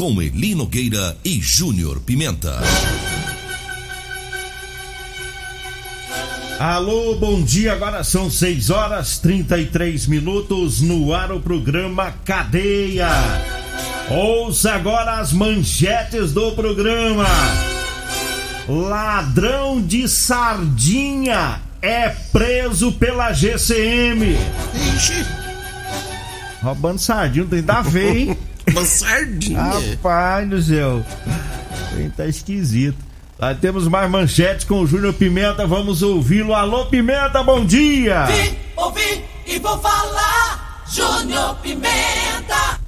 com Eli Nogueira e Júnior Pimenta. Alô, bom dia. Agora são 6 horas 33 minutos no ar o programa Cadeia. Ouça agora as manchetes do programa. Ladrão de sardinha é preso pela GCM. Ixi, Roubando sardinha, não tem da ver, hein? uma sardinha. Rapaz do céu. Tá esquisito. Aí temos mais manchetes com o Júnior Pimenta. Vamos ouvi-lo. Alô, Pimenta, bom dia! Vim, ouvi e vou falar. Júnior Pimenta.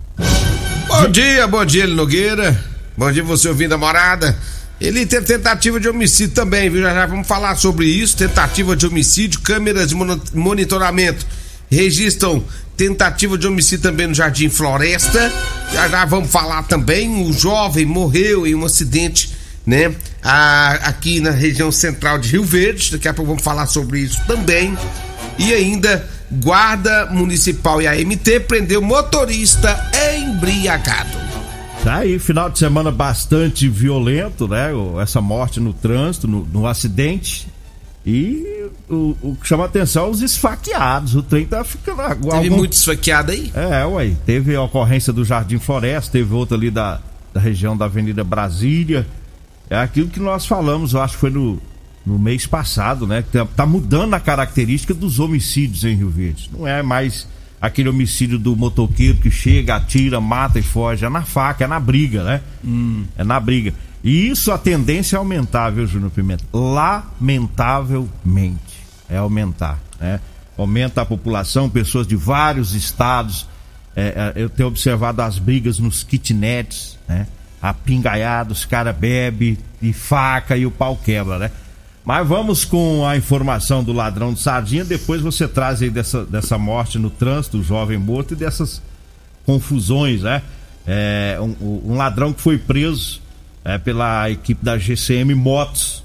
Bom dia, bom dia, Nogueira. Bom dia, você ouvindo a morada. Ele teve tentativa de homicídio também, viu? Já já vamos falar sobre isso. Tentativa de homicídio, câmeras de monitoramento registram tentativa de homicídio também no Jardim Floresta. Já já vamos falar também. Um jovem morreu em um acidente, né? a- aqui na região central de Rio Verde. Daqui a pouco vamos falar sobre isso também. E ainda, Guarda Municipal e a MT prendeu motorista embriagado. Tá aí, final de semana bastante violento, né? Essa morte no trânsito, no, no acidente. E o, o que chama atenção é os esfaqueados. O trem tá ficando. Teve algum- muito esfaqueado aí? É, ué. Teve a ocorrência do Jardim Floresta, teve outra ali da, da região da Avenida Brasília. É aquilo que nós falamos, eu acho que foi no, no mês passado, né? Que tá, tá mudando a característica dos homicídios em Rio Verde. Não é mais aquele homicídio do motoqueiro que chega, atira, mata e foge. É na faca, é na briga, né? É na briga. E isso a tendência é aumentar, viu, Júnior Pimenta? Lamentavelmente. É aumentar, né? Aumenta a população, pessoas de vários estados. É, é, eu tenho observado as brigas nos kitnets, né? A pingaiada, os caras bebem e faca e o pau quebra, né? Mas vamos com a informação do ladrão de sardinha. Depois você traz aí dessa, dessa morte no trânsito, o jovem morto e dessas confusões, né? É, um, um ladrão que foi preso é, pela equipe da GCM Motos.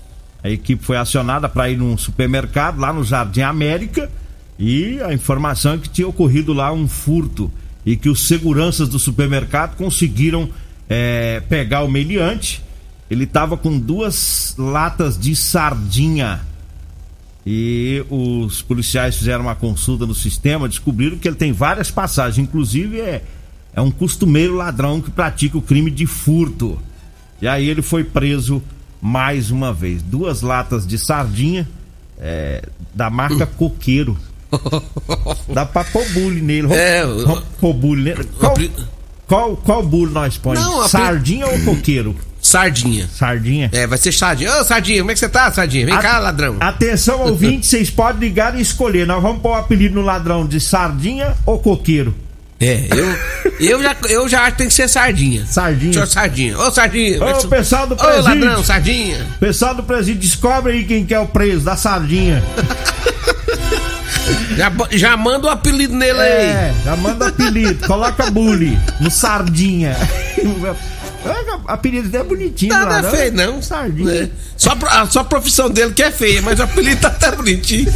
A equipe foi acionada para ir num supermercado lá no Jardim América e a informação é que tinha ocorrido lá um furto e que os seguranças do supermercado conseguiram é, pegar o meliante. Ele estava com duas latas de sardinha e os policiais fizeram uma consulta no sistema, descobriram que ele tem várias passagens, inclusive é, é um costumeiro ladrão que pratica o crime de furto. E aí ele foi preso mais uma vez. Duas latas de sardinha é, da marca Coqueiro. Dá pra pôr bullying nele. É, pôr bullying nele. Qual, qual, qual bullying nós põe? Não, Sardinha ou coqueiro? Sardinha. Sardinha. É, vai ser sardinha. Ô, sardinha, como é que você tá, sardinha? Vem A- cá, ladrão. Atenção, ouvinte, vocês podem ligar e escolher. Nós vamos pôr o apelido no ladrão de sardinha ou coqueiro? É, eu, eu, já, eu já acho que tem que ser sardinha. Sardinha. Senhor Sardinha. Ô, Sardinha. é Ô, você- pessoal do Ô, presídio. ladrão, Sardinha. Pessoal do presídio, descobre aí quem que é o preso da sardinha. Já, já manda o apelido nele aí. É, já manda apelido, coloca bully no sardinha. A apelido dele é bonitinho, Nada ladrão. feio, não. Sardinha. É. Só, a só a profissão dele que é feia, mas o apelido tá até bonitinho.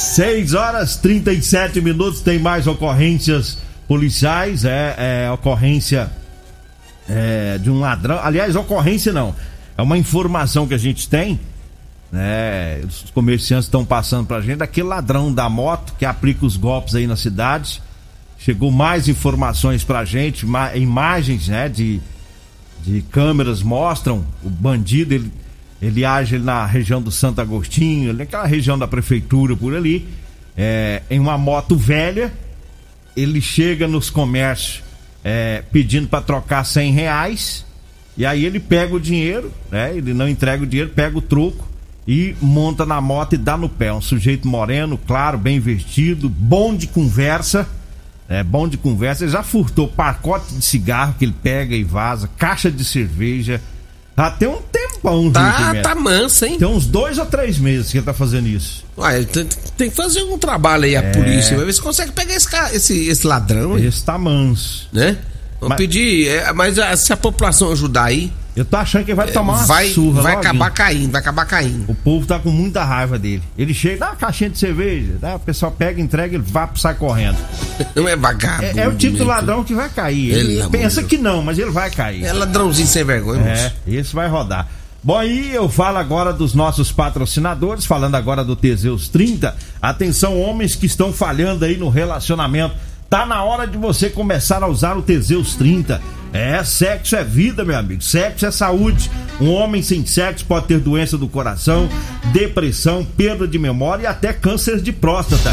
6 horas 37 minutos, tem mais ocorrências policiais, é, é ocorrência é, de um ladrão. Aliás, ocorrência não, é uma informação que a gente tem, né? Os comerciantes estão passando pra gente, daquele ladrão da moto que aplica os golpes aí na cidade. Chegou mais informações pra gente, ma- imagens, né, de, de câmeras mostram o bandido, ele, ele age na região do Santo Agostinho, naquela região da prefeitura por ali, é, em uma moto velha, ele chega nos comércios é, pedindo para trocar 100 reais, e aí ele pega o dinheiro, né, ele não entrega o dinheiro, pega o troco e monta na moto e dá no pé. Um sujeito moreno, claro, bem vestido, bom de conversa, é bom de conversa. Ele já furtou pacote de cigarro que ele pega e vaza, caixa de cerveja. Já tem um tempão, Tá, tá manso, hein? Tem uns dois ou três meses que ele tá fazendo isso. Ué, tem, tem que fazer um trabalho aí, a É. polícia. Vai ver se consegue pegar esse, cara, esse, esse ladrão? Esse tá manso. né? Vamos Mas- pedir, é, mas ah, se a população ajudar aí, Eu tô achando que ele vai tomar uma É, vai, surra. vai acabar caindo, vai acabar caindo. O povo tá com muita raiva dele. Ele chega, dá uma caixinha de cerveja, dá, o pessoal pega, entrega, ele vai sai correndo. Não é vagabundo. É, é o tipo do ladrão que vai cair. Ele Pelo pensa que não, mas ele vai cair. É ladrãozinho sem vergonha, É, esse vai rodar. Bom, aí eu falo agora dos nossos patrocinadores, falando agora do Teseus 30. Atenção, homens que estão falhando aí no relacionamento. Tá na hora de você começar a usar o Teseus 30. É, sexo é vida, meu amigo. Sexo é saúde. Um homem sem sexo pode ter doença do coração, depressão, perda de memória e até câncer de próstata.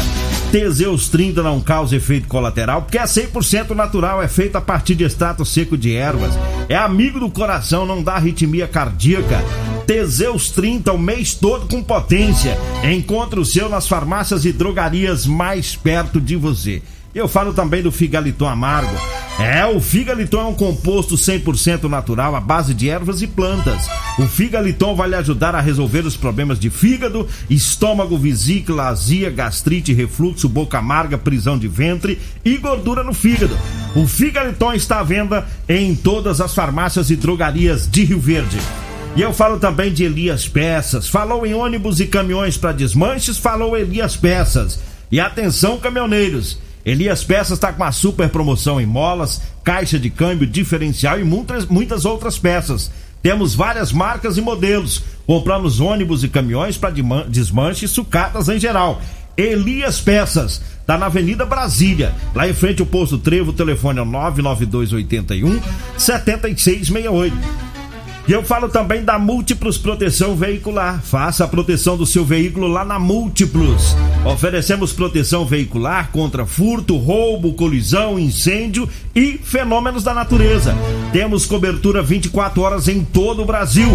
Teseus 30 não causa efeito colateral porque é 100% natural, é feito a partir de extrato seco de ervas. É amigo do coração, não dá arritmia cardíaca. Teseus 30 o mês todo com potência. Encontre o seu nas farmácias e drogarias mais perto de você. Eu falo também do Figaliton Amargo. É, o Figaliton é um composto 100% natural à base de ervas e plantas. O Figaliton vai lhe ajudar a resolver os problemas de fígado, estômago, vesícula, azia, gastrite, refluxo, boca amarga, prisão de ventre e gordura no fígado. O Figaliton está à venda em todas as farmácias e drogarias de Rio Verde. E eu falo também de Elias Peças. Falou em ônibus e caminhões para desmanches, falou Elias Peças. E atenção, caminhoneiros. Elias Peças está com uma super promoção em molas, caixa de câmbio, diferencial e muitas, muitas outras peças. Temos várias marcas e modelos. Compramos ônibus e caminhões para desmanche e sucatas em geral. Elias Peças, tá na Avenida Brasília, lá em frente ao posto Trevo, o telefone é o 99281 7668. E eu falo também da Múltiplos Proteção Veicular. Faça a proteção do seu veículo lá na Múltiplos. Oferecemos proteção veicular contra furto, roubo, colisão, incêndio e fenômenos da natureza. Temos cobertura 24 horas em todo o Brasil.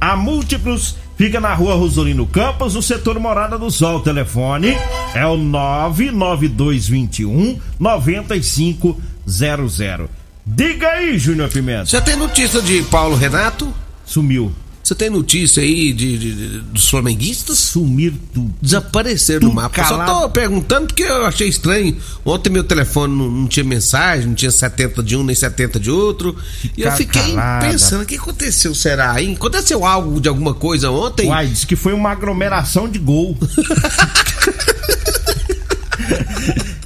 A Múltiplos fica na rua Rosolino Campos, no setor Morada do Sol. O telefone é o 99221 9500. Diga aí, Júnior Pimenta. Você tem notícia de Paulo Renato? Sumiu. Você tem notícia aí de, de- de- dos flamenguistas? Sumir tudo. Desapareceram Tudo do mapa. Eu Só calado. tô perguntando porque eu achei estranho. Ontem meu telefone não, não tinha mensagem, não tinha 70 de um nem 70 de outro. E eu Ficar fiquei calada. pensando, o que aconteceu, será, hein? Aconteceu algo de alguma coisa ontem? Uai, disse que foi uma aglomeração de gol.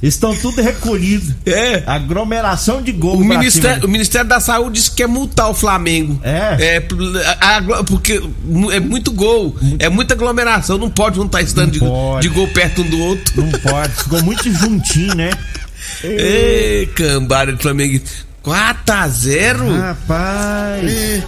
Estão tudo recolhidos. É. Aglomeração de gol. O Ministério, o. Ministério da Saúde disse que quer multar o Flamengo. É? É, a- a- porque é muito gol, é muita aglomeração, não pode juntar esse tanto de, pode. de gol perto um do outro. Não pode. Ficou muito juntinho, né? Ei, cambada de Flamengo. 4 a 0 Rapaz. É,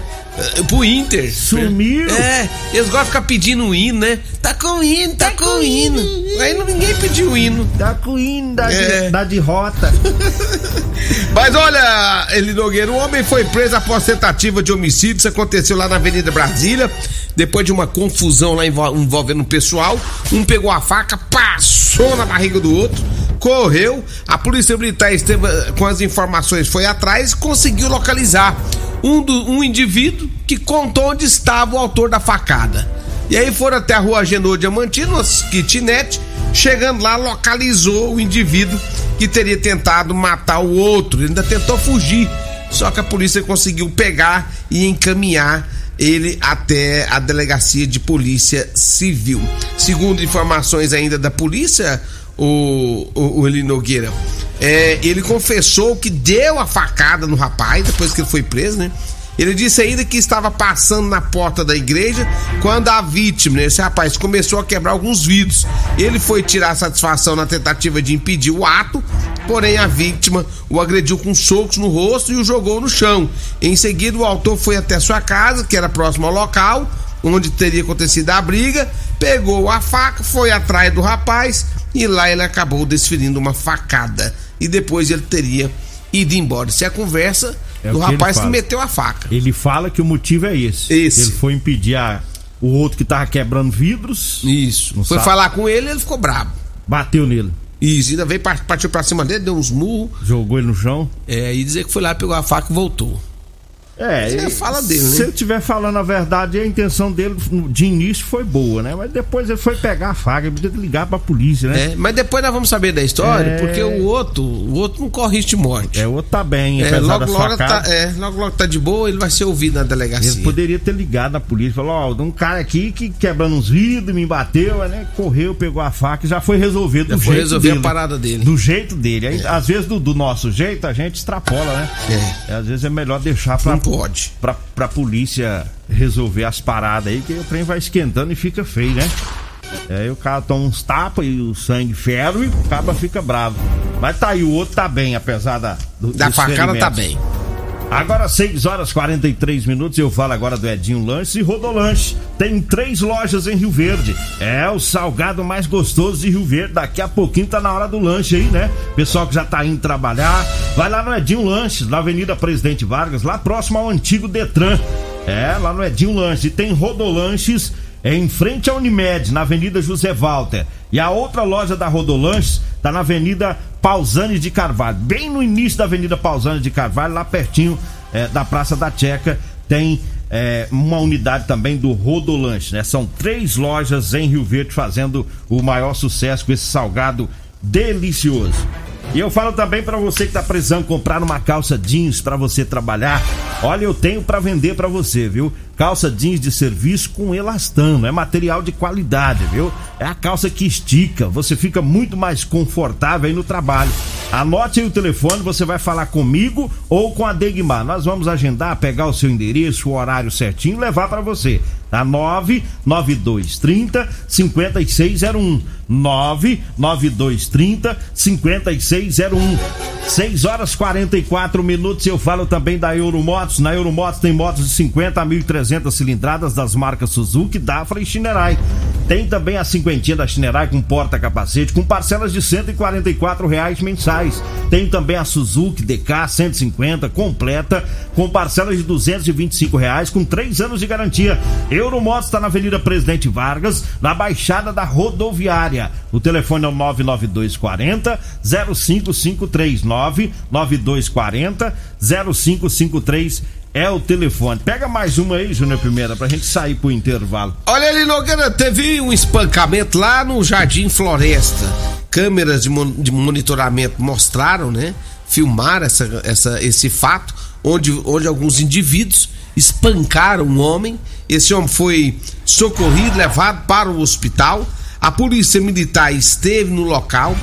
pro Inter. Sumiu. É, eles gostam de ficar pedindo o hino, né? Tá com o hino, tá, com o hino. Aí não, ninguém pediu o hino. Tá com hino da, É. de, da derrota. Mas olha, Eli Nogueira, um homem foi preso após tentativa de homicídio. Isso aconteceu lá na Avenida Brasília. Depois de uma confusão lá envol- envolvendo o pessoal. Um pegou a faca, passou na barriga do outro, correu. A polícia militar esteve eh, com as informações, foi atrás e conseguiu localizar um, do- um indivíduo que contou onde estava o autor da facada. E aí foram até a rua Agenor Diamantino, uma kitnet. Chegando lá, localizou o indivíduo que teria tentado matar o outro. Ele ainda tentou fugir. Só que a polícia conseguiu pegar e encaminhar ele até a delegacia de polícia civil. Segundo informações ainda da polícia, o, o, o Eli Nogueira, é, ele confessou que deu a facada no rapaz depois que ele foi preso, né? Ele disse ainda que estava passando na porta da igreja quando a vítima, né, esse rapaz, começou a quebrar alguns vidros. Ele foi tirar satisfação na tentativa de impedir o ato, porém a vítima o agrediu com socos no rosto e o jogou no chão. Em seguida, o autor foi até sua casa, que era próximo ao local onde teria acontecido a briga, pegou a faca, foi atrás do rapaz e lá ele acabou desferindo uma facada. E depois ele teria ido embora. Isso é a conversa É do rapaz que meteu a faca. Ele fala que o motivo é esse. Esse. Ele foi impedir a- o outro que tava quebrando vidros, Isso. Foi sabe. falar com ele ele ficou brabo. bateu nele, Isso, ainda veio, par- partiu pra cima dele, deu uns murros. jogou ele no chão. É, e dizer que foi lá, pegou a faca e voltou. É, é ele- fala dele, né? Se ele estiver falando a verdade, a intenção dele de início foi boa, né? Mas depois ele foi pegar a faca, ele podia ligar pra polícia, né? É, mas depois nós vamos saber da história, É. porque o outro, o outro não corre risco de morte. É, o outro tá bem, É, logo, logo, tá, é, logo, logo tá de boa, ele vai ser ouvido na delegacia. Ele poderia ter ligado na polícia, falou, ó, tem um cara aqui que quebrando uns vidros, me bateu, né? Correu, pegou a faca e já foi resolvido Já do foi jeito resolver a dele. parada dele. Do jeito dele. Aí, Às vezes, do, do nosso jeito, a gente extrapola, né? É. Às vezes é melhor deixar pra, Não pode. pra, pra polícia resolver as paradas aí, que o trem vai esquentando e fica feio, né? Aí o cara toma uns tapas e o sangue ferve e o caba fica bravo. Mas tá aí, o outro tá bem, apesar da, do, Da facada tá bem. Agora 6 horas 43 minutos, eu falo agora do Edinho Lanche e Rodolanche. Tem três lojas em Rio Verde. É o salgado mais gostoso de Rio Verde. Daqui a pouquinho tá na hora do lanche aí, né? Pessoal que já tá indo trabalhar, vai lá no Edinho Lanches, na Avenida Presidente Vargas, lá próximo ao antigo Detran. É, lá no Edinho Lanche. Tem Rodolanches em frente à Unimed, na Avenida José Walter. E a outra loja da Rodolanches tá na Avenida Pausani de Carvalho, bem no início da Avenida Pausani de Carvalho, lá pertinho é, da Praça da Checa, tem é, uma unidade também do Rodolanche, né? São três lojas em Rio Verde fazendo o maior sucesso com esse salgado delicioso. E eu falo também pra você que tá precisando comprar uma calça jeans pra você trabalhar. Olha, eu tenho pra vender pra você, viu? Calça jeans de serviço com elastano, é material de qualidade, viu? É a calça que estica, você fica muito mais confortável aí no trabalho. Anote aí o telefone, você vai falar comigo ou com a Degmar. Nós vamos agendar, pegar o seu endereço, o horário certinho e levar pra você. Tá 99230 5601. 99230 5601. 6 horas 44 minutos. Eu falo também da Euromotos. Na Euromotos tem motos de 50 a 1.300 cilindradas das marcas Suzuki, Dafra e Shinerai. Tem também a cinquentinha da Shinerai com porta-capacete, com parcelas de 144 reais mensais. Tem também a Suzuki DK 150 completa, com parcelas de 225 reais, com 3 anos de garantia. Euromotos está na Avenida Presidente Vargas, na Baixada da Rodoviária. O telefone é o 99240 0553 99240 0553 é o telefone. Pega mais uma aí, Júnior Primeira, pra gente sair pro intervalo. Olha ali, Nogueira, teve um espancamento lá no Jardim Floresta. Câmeras de, mon- de monitoramento mostraram, né? Filmaram essa, essa, esse fato, onde, onde alguns indivíduos espancaram um homem. Esse homem foi socorrido, levado para o hospital. A polícia militar esteve no local,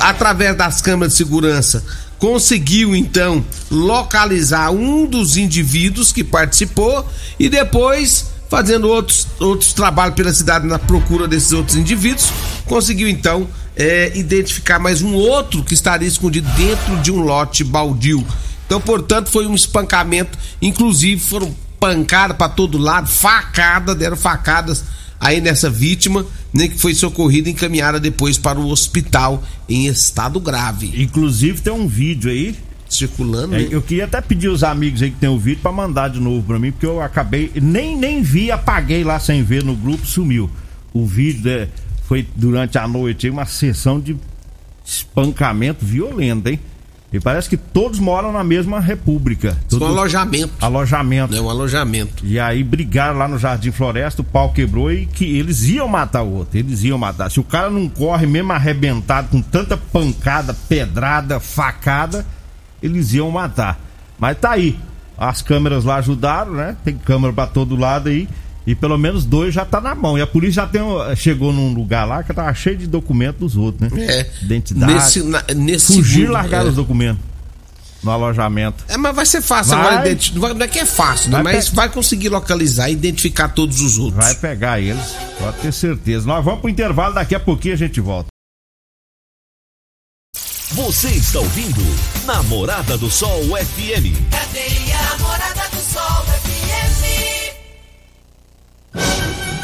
através das câmeras de segurança, conseguiu então localizar um dos indivíduos que participou e depois fazendo outros, outros trabalhos pela cidade na procura desses outros indivíduos, conseguiu então é, identificar mais um outro que estaria escondido dentro de um lote baldio. Então, portanto, foi um espancamento, inclusive foram pancadas para todo lado, facada, deram facadas aí nessa vítima, né, que foi socorrida e encaminhada depois para o hospital em estado grave. Inclusive tem um vídeo aí. Circulando, É, né? eu queria até pedir os amigos aí que tem o vídeo pra mandar de novo pra mim, porque eu acabei. Nem, nem vi, apaguei lá sem ver no grupo, sumiu. O vídeo é, foi durante a noite aí, uma sessão de espancamento violento, hein? E parece que todos moram na mesma república. Um Tudo- alojamento. alojamento. É um alojamento. E aí brigaram lá no Jardim Floresta, o pau quebrou e que eles iam matar o outro. Eles iam matar. Se o cara não corre mesmo arrebentado com tanta pancada, pedrada, facada, eles iam matar. Mas tá aí. As câmeras lá ajudaram, né? Tem câmera pra todo lado aí. E pelo menos dois já tá na mão. E a polícia já tem, chegou num lugar lá que tava cheio de documentos dos outros, né? É. Identidade. Nesse, na, nesse Fugir e largar é. os documentos no alojamento. É, mas vai ser fácil Vai. agora. identi- Não vai- não é que é fácil, né? Vai Mas pe- vai conseguir localizar e identificar todos os outros. Vai pegar eles, pode ter certeza. Nós vamos pro intervalo, daqui a pouquinho a gente volta. Você está ouvindo Namorada do Sol FM. Cadeia Namorada do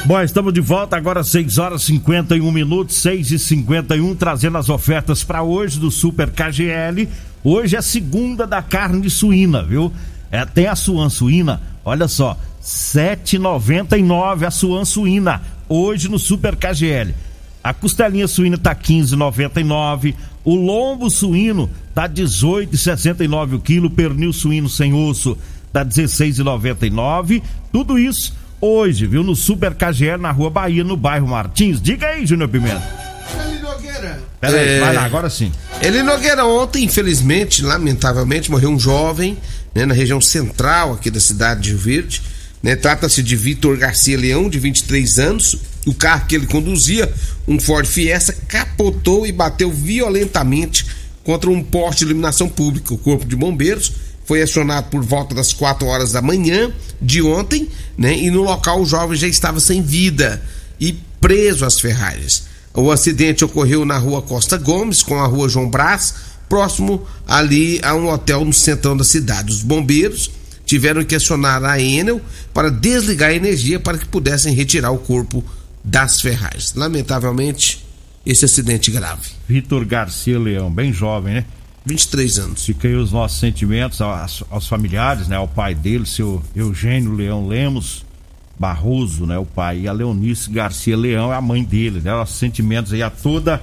Bom, estamos de volta agora 6 horas 51 minutos, 6 e 51 trazendo as ofertas para hoje do Super KGL. Hoje é segunda da carne suína, viu? É, tem a suan suína, olha só, 7,99 a suan suína, hoje no Super KGL. A costelinha suína tá 15,99, o lombo suíno tá 18,69 o quilo, pernil suíno sem osso tá 16,99. Tudo isso hoje, viu, no Super KGL na Rua Bahia, no bairro Martins. Diga aí, Júnior Pimenta. Pera aí, É. vai lá, agora sim. Ele Nogueira ontem, infelizmente, lamentavelmente, morreu um jovem né, na região central aqui da cidade de Rio Verde. né? Trata-se de Vitor Garcia Leão, de 23 anos. O carro que ele conduzia, um Ford Fiesta, capotou e bateu violentamente contra um poste de iluminação pública. O Corpo de Bombeiros foi acionado por volta das 4 horas da manhã de ontem, né? E no local o jovem já estava sem vida e preso às ferragens. O acidente ocorreu na rua Costa Gomes com a rua João Brás, próximo ali a um hotel no centrão da cidade. Os bombeiros tiveram que acionar a Enel para desligar a energia para que pudessem retirar o corpo das ferragens. Lamentavelmente, esse acidente grave. Vitor Garcia Leão, bem jovem, né? 23 anos. Aí os nossos sentimentos aos, aos familiares, né? Ao pai dele, seu Eugênio Leão Lemos Barroso, né? O pai. E a Leonice Garcia Leão é a mãe dele, né? Nossos sentimentos aí a toda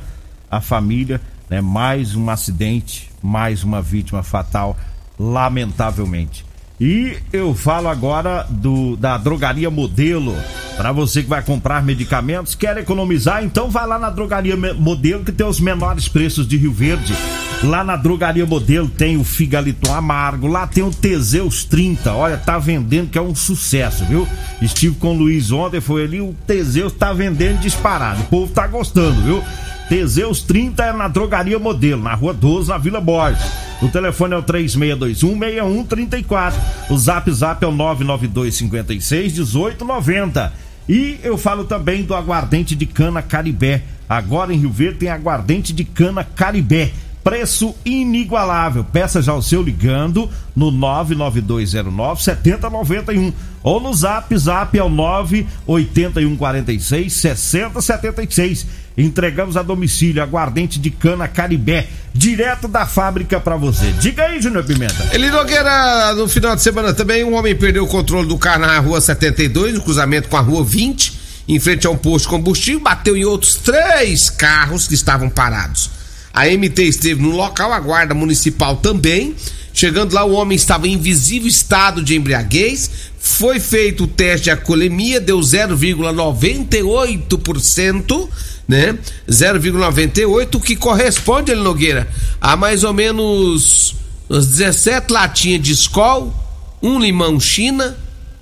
a família, né? Mais um acidente, mais uma vítima fatal, lamentavelmente. E eu falo agora do da drogaria Modelo. Para você que vai comprar medicamentos, quer economizar, então vai lá na drogaria Modelo que tem os menores preços de Rio Verde. Lá na drogaria Modelo tem o Figaliton Amargo, lá tem o Teseus 30. Olha, tá vendendo que é um sucesso, viu? Estive com o Luiz ontem, foi ali, o Teseus tá vendendo disparado. O povo tá gostando, viu? Teseus 30 é na Drogaria Modelo, na Rua 12, na Vila Borges. O telefone é o 3621-6134. O zap zap é o 99256-1890. E eu falo também do aguardente de cana Caribé. Agora em Rio Verde tem aguardente de cana Caribé. Preço inigualável. Peça já o seu ligando no 99209 7091 ou no zap zap é o 98146 6076. Entregamos a domicílio aguardente de cana Caribé, direto da fábrica pra você. Diga aí, Júnior Pimenta. Ele Nogueira, no final de semana também, um homem perdeu o controle do carro na rua 72, no cruzamento com a rua 20, em frente a um posto de combustível, bateu em outros três carros que estavam parados. A MT esteve no local, a guarda municipal também. Chegando lá, o homem estava em visível estado de embriaguez. Foi feito o teste de alcoolemia, deu 0,98%, né? 0,98, o que corresponde, ele Nogueira, a mais ou menos umas 17 latinhas de Skol, um limão China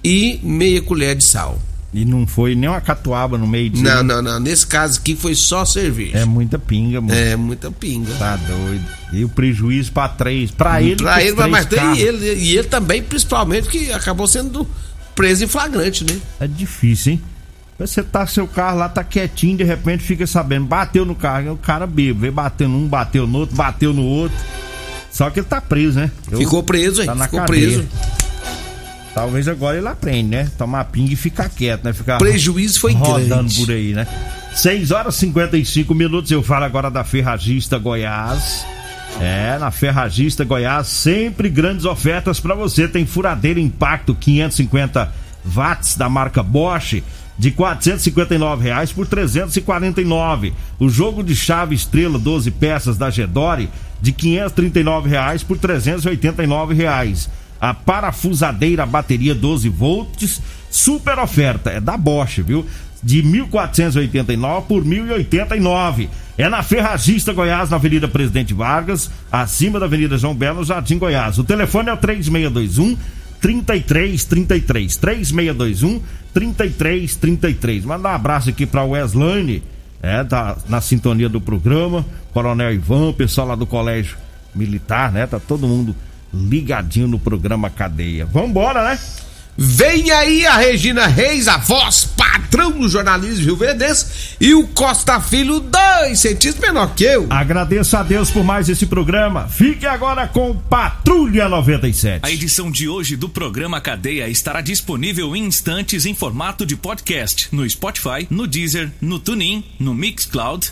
e meia colher de sal. E não foi nem uma catuaba no meio disso. Não, não, não. Nesse caso aqui foi só cerveja. É muita pinga, mano. É, muita pinga. Tá doido. E o prejuízo pra três. Pra ele, pra ele, mas tem carros. ele, e ele também, principalmente, que acabou sendo preso em flagrante, né? É difícil, hein? Você tá seu carro lá, tá quietinho, de repente fica sabendo, bateu no carro, o cara bebo, veio batendo um, bateu no outro, bateu no outro. Só que ele tá preso, né? Eu- Ficou preso, hein? Tá na Ficou cadeia. preso. Talvez agora ele aprende, né? Tomar pinga e ficar quieto, né? Ficar prejuízo foi rodando grande. por aí, né? 6 horas e 55 minutos. Eu falo agora da Ferragista Goiás. É, na Ferragista Goiás, sempre grandes ofertas pra você. Tem furadeira Impacto 550 watts da marca Bosch de 459 reais por 349. O jogo de chave Estrela 12 peças da Gedore de 539 reais por 389 reais. A parafusadeira bateria 12 volts super oferta, é da Bosch, viu? De 1.489 por 1.089. É na Ferragista Goiás, na Avenida Presidente Vargas, acima da Avenida João Belo, Jardim Goiás. O telefone é o 3621 3333 3621 3333. Manda um abraço aqui para Weslane, é, tá na sintonia do programa, Coronel Ivan, pessoal lá do Colégio Militar, né? Tá todo mundo ligadinho no programa Cadeia. Vambora, né? Vem aí a Regina Reis, a voz patrão do jornalismo Rio Verdense, e o Costa Filho, dois centímetros menor que eu. Agradeço a Deus por mais esse programa. Fique agora com Patrulha 97. A edição de hoje do programa Cadeia estará disponível em instantes em formato de podcast no Spotify, no Deezer, no TuneIn, no Mixcloud